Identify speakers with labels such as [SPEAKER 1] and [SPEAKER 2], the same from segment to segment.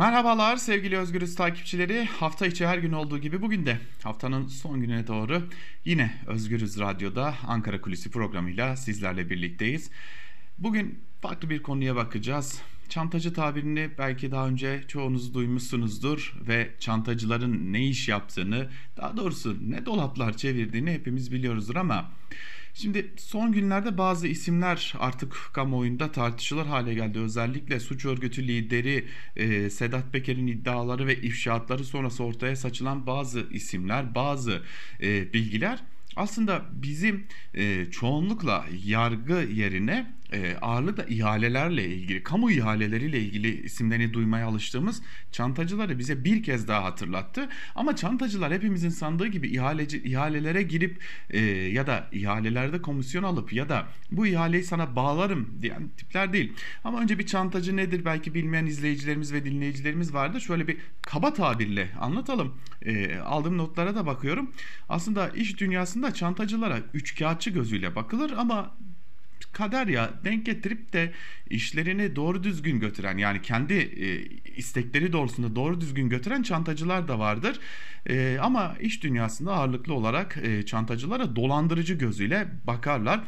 [SPEAKER 1] Merhabalar sevgili Özgürüz takipçileri. Hafta içi her gün olduğu gibi bugün de haftanın son gününe doğru yine Özgürüz Radyo'da Ankara Kulisi programıyla sizlerle birlikteyiz. Bugün farklı bir konuya bakacağız. Çantacı tabirini belki daha önce çoğunuz duymuşsunuzdur ve çantacıların ne iş yaptığını, daha doğrusu ne dolaplar çevirdiğini hepimiz biliyoruzdur ama Şimdi son günlerde bazı isimler artık kamuoyunda tartışılır hale geldi. Özellikle suç örgütü lideri e, Sedat Peker'in iddiaları ve ifşaatları sonrası ortaya saçılan bazı isimler, bazı e, bilgiler aslında bizim e, çoğunlukla yargı yerine e, ağırlıkla ihalelerle ilgili, kamu ihaleleriyle ilgili isimlerini duymaya alıştığımız çantacıları bize bir kez daha hatırlattı. Ama çantacılar hepimizin sandığı gibi ihaleci, ihalelere girip e, ya da ihalelerde komisyon alıp ya da bu ihaleyi sana bağlarım diyen tipler değil. Ama önce bir çantacı nedir belki bilmeyen izleyicilerimiz ve dinleyicilerimiz vardır. Şöyle bir kaba tabirle anlatalım. E, aldığım notlara da bakıyorum. Aslında iş dünyasında çantacılara üç kağıtçı gözüyle bakılır ama kader ya denk getirip de işlerini doğru düzgün götüren yani kendi e, istekleri doğrusunda doğru düzgün götüren çantacılar da vardır. E, ama iş dünyasında ağırlıklı olarak e, çantacılara dolandırıcı gözüyle bakarlar.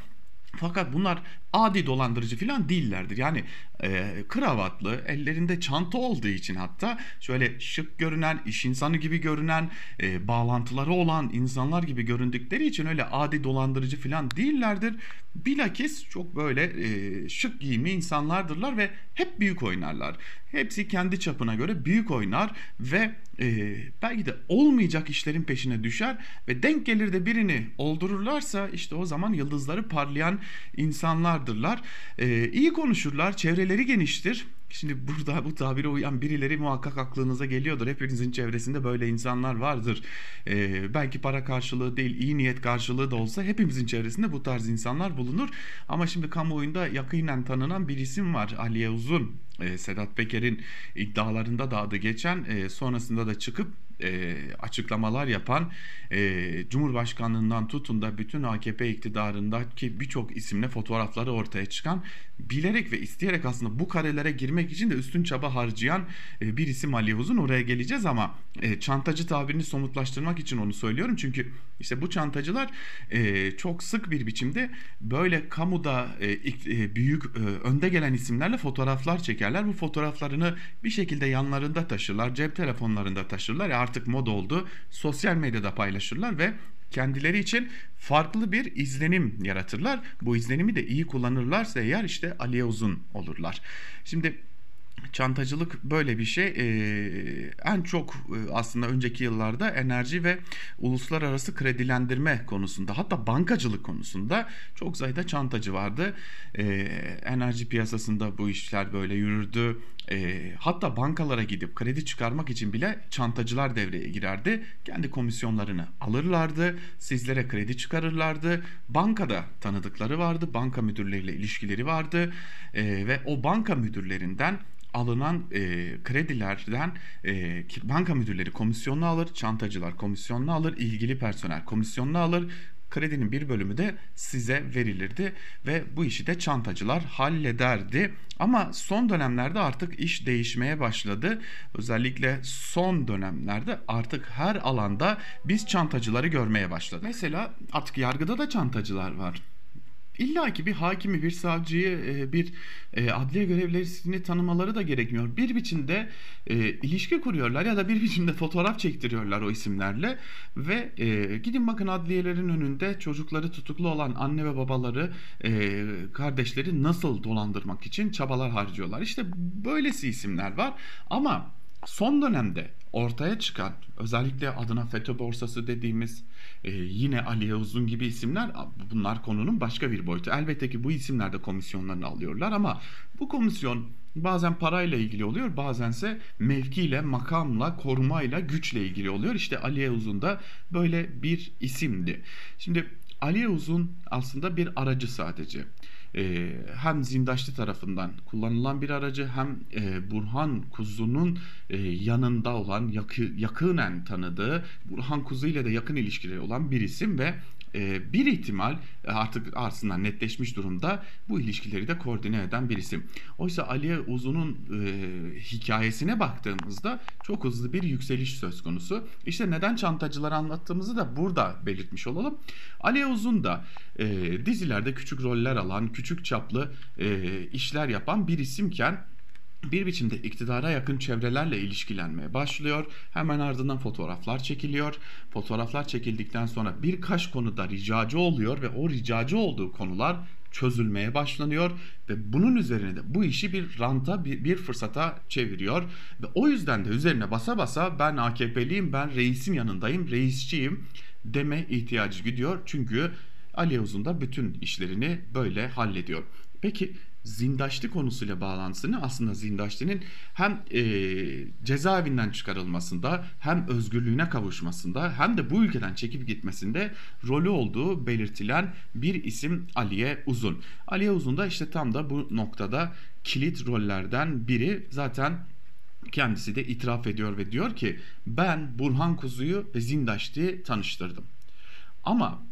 [SPEAKER 1] Fakat bunlar adi dolandırıcı falan değillerdir. Yani e, kravatlı, ellerinde çanta olduğu için hatta şöyle şık görünen, iş insanı gibi görünen, e, bağlantıları olan insanlar gibi göründükleri için öyle adi dolandırıcı falan değillerdir. Bilakis çok böyle e, şık giyimli insanlardırlar ve hep büyük oynarlar. Hepsi kendi çapına göre büyük oynar ve e, belki de olmayacak işlerin peşine düşer ve denk gelir de birini oldururlarsa işte o zaman yıldızları parlayan insanlardırlar. E, iyi konuşurlar, çevreleri geniştir. Şimdi burada bu tabire uyan birileri muhakkak aklınıza geliyordur. Hepinizin çevresinde böyle insanlar vardır. Ee, belki para karşılığı değil, iyi niyet karşılığı da olsa hepimizin çevresinde bu tarz insanlar bulunur. Ama şimdi kamuoyunda yakinen tanınan bir isim var. Aliye Uzun. Ee, Sedat Peker'in iddialarında da adı geçen, e, sonrasında da çıkıp e, açıklamalar yapan e, Cumhurbaşkanlığından tutun da bütün AKP iktidarındaki birçok isimle fotoğrafları ortaya çıkan bilerek ve isteyerek aslında bu karelere girmek için de üstün çaba harcayan e, bir isim Ali Uzun oraya geleceğiz ama e, çantacı tabirini somutlaştırmak için onu söylüyorum. Çünkü işte bu çantacılar e, çok sık bir biçimde böyle kamuda e, e, büyük e, önde gelen isimlerle fotoğraflar çekerler bu fotoğraflarını bir şekilde yanlarında taşırlar cep telefonlarında taşırlar ya artık mod oldu sosyal medyada paylaşırlar ve kendileri için farklı bir izlenim yaratırlar. Bu izlenimi de iyi kullanırlarsa eğer işte Aliye Uzun olurlar. Şimdi çantacılık böyle bir şey. Ee, en çok e, aslında önceki yıllarda enerji ve uluslararası kredilendirme konusunda hatta bankacılık konusunda çok sayıda çantacı vardı. Ee, enerji piyasasında bu işler böyle yürürdü. Ee, hatta bankalara gidip kredi çıkarmak için bile çantacılar devreye girerdi. Kendi komisyonlarını alırlardı. Sizlere kredi çıkarırlardı. Bankada tanıdıkları vardı. Banka müdürleriyle ilişkileri vardı. Ve o banka müdürlerinden alınan e, kredilerden e, banka müdürleri komisyonunu alır, çantacılar komisyonunu alır, ilgili personel komisyonunu alır. Kredinin bir bölümü de size verilirdi ve bu işi de çantacılar hallederdi. Ama son dönemlerde artık iş değişmeye başladı. Özellikle son dönemlerde artık her alanda biz çantacıları görmeye başladık. Mesela artık yargıda da çantacılar var. İlla ki bir hakimi, bir savcıyı, e, bir e, adliye görevlisini tanımaları da gerekmiyor. Bir biçimde e, ilişki kuruyorlar ya da bir biçimde fotoğraf çektiriyorlar o isimlerle ve gidin bakın adliyelerin önünde çocukları tutuklu olan anne ve babaları, kardeşleri nasıl dolandırmak için çabalar harcıyorlar. İşte böylesi isimler var ama son dönemde ortaya çıkan özellikle adına FETÖ borsası dediğimiz e, yine Aliye Uzun gibi isimler bunlar konunun başka bir boyutu. Elbette ki bu isimler de komisyonlarını alıyorlar ama bu komisyon bazen parayla ilgili oluyor bazense mevkiyle, makamla, korumayla, güçle ilgili oluyor. İşte Aliye Uzun da böyle bir isimdi. Şimdi Aliye Uzun aslında bir aracı sadece e, hem Zindaşlı tarafından kullanılan bir aracı hem e, Burhan Kuzu'nun e, yanında olan yakı, yakınen tanıdığı Burhan Kuzu ile de yakın ilişkileri olan bir isim ve e, bir ihtimal e, artık aslında netleşmiş durumda bu ilişkileri de koordine eden bir isim. Oysa Aliye Uzun'un e, hikayesine baktığımızda çok hızlı bir yükseliş söz konusu. İşte neden çantacıları anlattığımızı da burada belirtmiş olalım. Aliye Uzun da e, dizilerde küçük roller alan, küçük çaplı işler yapan bir isimken bir biçimde iktidara yakın çevrelerle ilişkilenmeye başlıyor. Hemen ardından fotoğraflar çekiliyor. Fotoğraflar çekildikten sonra birkaç konuda ricacı oluyor ve o ricacı olduğu konular çözülmeye başlanıyor ve bunun üzerine de bu işi bir ranta bir, bir fırsata çeviriyor ve o yüzden de üzerine basa basa ben AKP'liyim ben reisin yanındayım reisçiyim deme ihtiyacı gidiyor çünkü Ali Uzun da bütün işlerini böyle hallediyor. Peki Zindaşlı konusuyla bağlantısını aslında Zindaşlı'nın hem e, cezaevinden çıkarılmasında hem özgürlüğüne kavuşmasında hem de bu ülkeden çekip gitmesinde rolü olduğu belirtilen bir isim Aliye Uzun. Aliye Uzun da işte tam da bu noktada kilit rollerden biri zaten kendisi de itiraf ediyor ve diyor ki ben Burhan Kuzu'yu ve Zindaşlı'yı tanıştırdım. Ama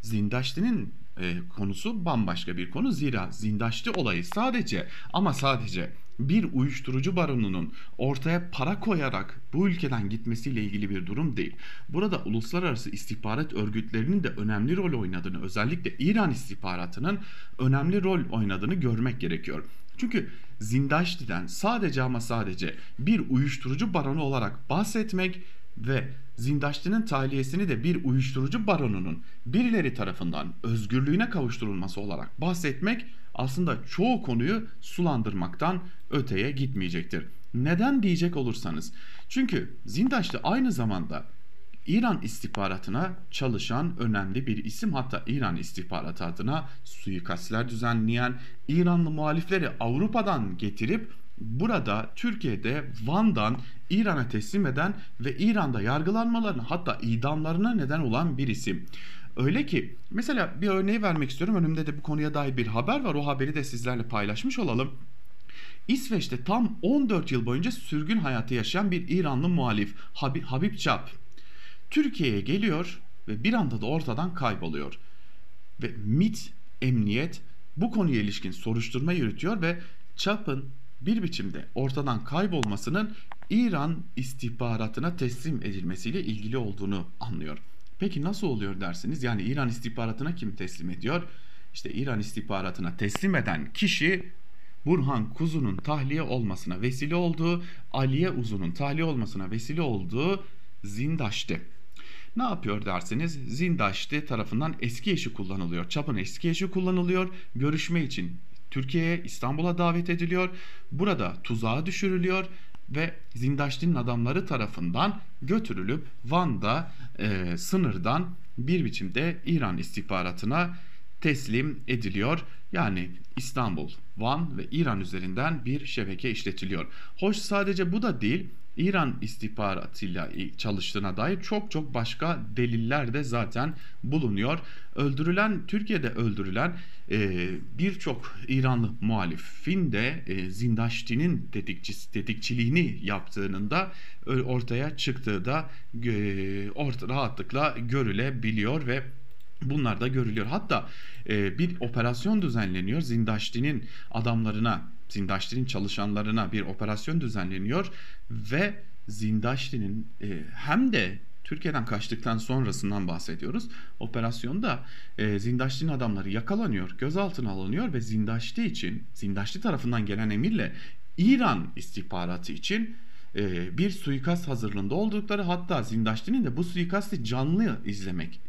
[SPEAKER 1] Zindaşlı'nın e, konusu bambaşka bir konu. Zira Zindaşlı olayı sadece ama sadece bir uyuşturucu baronunun ortaya para koyarak bu ülkeden gitmesiyle ilgili bir durum değil. Burada uluslararası istihbarat örgütlerinin de önemli rol oynadığını, özellikle İran istihbaratının önemli rol oynadığını görmek gerekiyor. Çünkü Zindaşti'den sadece ama sadece bir uyuşturucu baronu olarak bahsetmek ve Zindaşti'nin tahliyesini de bir uyuşturucu baronunun birileri tarafından özgürlüğüne kavuşturulması olarak bahsetmek aslında çoğu konuyu sulandırmaktan öteye gitmeyecektir. Neden diyecek olursanız. Çünkü Zindaşti aynı zamanda İran istihbaratına çalışan önemli bir isim hatta İran istihbaratı adına suikastler düzenleyen İranlı muhalifleri Avrupa'dan getirip burada Türkiye'de Van'dan İran'a teslim eden ve İran'da yargılanmalarına hatta idamlarına neden olan bir isim. Öyle ki mesela bir örneği vermek istiyorum. Önümde de bu konuya dair bir haber var. O haberi de sizlerle paylaşmış olalım. İsveç'te tam 14 yıl boyunca sürgün hayatı yaşayan bir İranlı muhalif Habib, Habib Çap Türkiye'ye geliyor ve bir anda da ortadan kayboluyor. Ve MIT emniyet bu konuya ilişkin soruşturma yürütüyor ve Çap'ın bir biçimde ortadan kaybolmasının İran istihbaratına teslim edilmesiyle ilgili olduğunu anlıyor. Peki nasıl oluyor dersiniz? Yani İran istihbaratına kim teslim ediyor? İşte İran istihbaratına teslim eden kişi Burhan Kuzu'nun tahliye olmasına vesile olduğu, Aliye Uzun'un tahliye olmasına vesile olduğu Zindaş'tı. Ne yapıyor derseniz Zindaş'tı tarafından eski eşi kullanılıyor. Çapın eski eşi kullanılıyor. Görüşme için Türkiye'ye İstanbul'a davet ediliyor. Burada tuzağa düşürülüyor ve Zindaşti'nin adamları tarafından götürülüp Van'da e, sınırdan bir biçimde İran istihbaratına teslim ediliyor. Yani İstanbul, Van ve İran üzerinden bir şebeke işletiliyor. Hoş sadece bu da değil. İran istihbaratıyla çalıştığına dair çok çok başka deliller de zaten bulunuyor. Öldürülen Türkiye'de öldürülen e, birçok İranlı muhalifin de e, Zindaşti'nin tetikçisi, tetikçiliğini yaptığının da ortaya çıktığı da e, orta, rahatlıkla görülebiliyor ve Bunlar da görülüyor. Hatta e, bir operasyon düzenleniyor. Zindaşti'nin adamlarına, Zindaşti'nin çalışanlarına bir operasyon düzenleniyor ve Zindaşti'nin e, hem de Türkiye'den kaçtıktan sonrasından bahsediyoruz. Operasyonda e, Zindaşti'nin adamları yakalanıyor, gözaltına alınıyor ve Zindaşti için, Zindaşti tarafından gelen emirle İran istihbaratı için e, bir suikast hazırlığında oldukları hatta Zindaşti'nin de bu suikasti canlı izlemek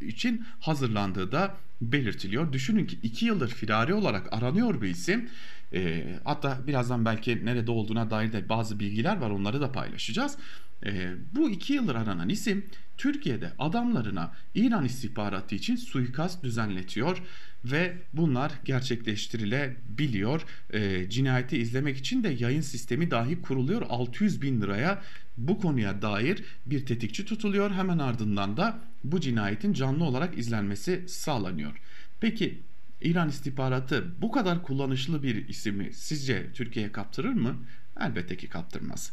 [SPEAKER 1] için hazırlandığı da belirtiliyor. Düşünün ki iki yıldır firari olarak aranıyor bir isim. E, hatta birazdan belki nerede olduğuna dair de bazı bilgiler var onları da paylaşacağız. E, bu iki yıldır aranan isim Türkiye'de adamlarına İran istihbaratı için suikast düzenletiyor ve bunlar gerçekleştirilebiliyor. E, cinayeti izlemek için de yayın sistemi dahi kuruluyor. 600 bin liraya bu konuya dair bir tetikçi tutuluyor. Hemen ardından da bu cinayetin canlı olarak izlenmesi sağlanıyor. Peki İran istihbaratı bu kadar kullanışlı bir ismi sizce Türkiye'ye kaptırır mı? Elbette ki kaptırmaz.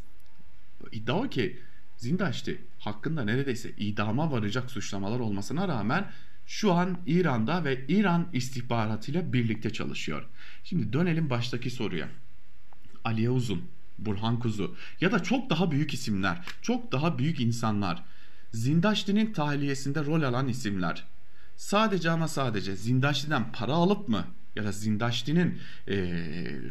[SPEAKER 1] İddia o ki Zindaşti hakkında neredeyse idama varacak suçlamalar olmasına rağmen şu an İran'da ve İran istihbaratıyla birlikte çalışıyor. Şimdi dönelim baştaki soruya. Aliye Uzun, Burhan Kuzu ya da çok daha büyük isimler, çok daha büyük insanlar, Zindaşti'nin tahliyesinde rol alan isimler sadece ama sadece Zindaşti'den para alıp mı ya da Zindaşti'nin e,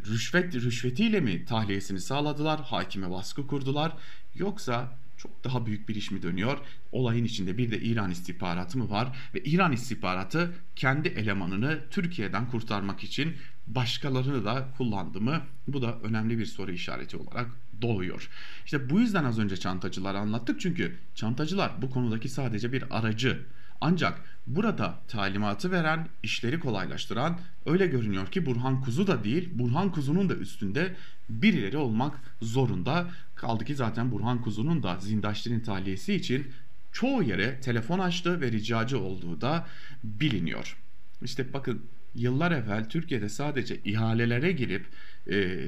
[SPEAKER 1] rüşvet rüşvetiyle mi tahliyesini sağladılar, hakime baskı kurdular yoksa çok daha büyük bir iş mi dönüyor? Olayın içinde bir de İran istihbaratı mı var? Ve İran istihbaratı kendi elemanını Türkiye'den kurtarmak için başkalarını da kullandı mı? Bu da önemli bir soru işareti olarak doluyor. İşte bu yüzden az önce çantacılar anlattık çünkü çantacılar bu konudaki sadece bir aracı. Ancak burada talimatı veren, işleri kolaylaştıran öyle görünüyor ki Burhan Kuzu da değil, Burhan Kuzu'nun da üstünde birileri olmak zorunda. Kaldı ki zaten Burhan Kuzu'nun da Zindaşti'nin tahliyesi için çoğu yere telefon açtı ve ricacı olduğu da biliniyor. İşte bakın yıllar evvel Türkiye'de sadece ihalelere girip e,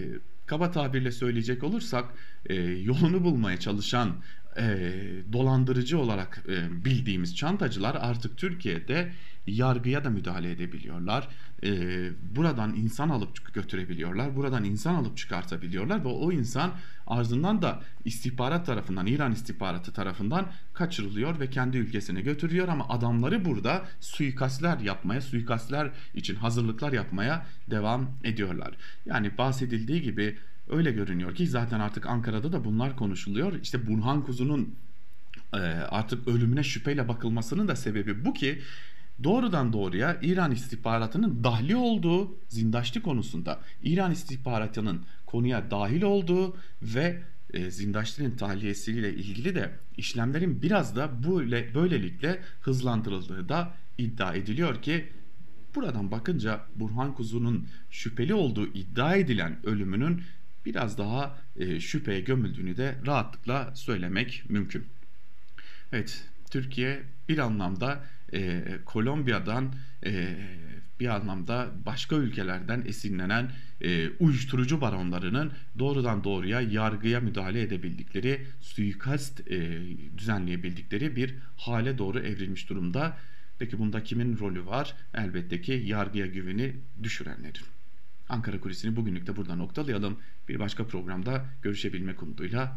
[SPEAKER 1] kaba tabirle söyleyecek olursak e, yolunu bulmaya çalışan e, dolandırıcı olarak e, bildiğimiz çantacılar artık Türkiye'de yargıya da müdahale edebiliyorlar. E, buradan insan alıp götürebiliyorlar. Buradan insan alıp çıkartabiliyorlar ve o insan ardından da istihbarat tarafından, İran istihbaratı tarafından kaçırılıyor ve kendi ülkesine götürüyor ama adamları burada suikastler yapmaya, suikastler için hazırlıklar yapmaya devam ediyorlar. Yani bahsedildiği gibi öyle görünüyor ki zaten artık Ankara'da da bunlar konuşuluyor. İşte Burhan Kuzu'nun e, artık ölümüne şüpheyle bakılmasının da sebebi bu ki doğrudan doğruya İran istihbaratının dahli olduğu Zindaşti konusunda İran istihbaratının konuya dahil olduğu ve e, Zindaşti'nin tahliyesiyle ilgili de işlemlerin biraz da böyle böylelikle hızlandırıldığı da iddia ediliyor ki buradan bakınca Burhan Kuzu'nun şüpheli olduğu iddia edilen ölümünün biraz daha e, şüpheye gömüldüğünü de rahatlıkla söylemek mümkün. Evet, Türkiye bir anlamda e, Kolombiya'dan e, bir anlamda başka ülkelerden esinlenen e, uyuşturucu baronlarının doğrudan doğruya yargıya müdahale edebildikleri, suikast e, düzenleyebildikleri bir hale doğru evrilmiş durumda. Peki bunda kimin rolü var? Elbette ki yargıya güveni düşürenlerin. Ankara Kulisi'ni bugünlük de burada noktalayalım. Bir başka programda görüşebilmek umuduyla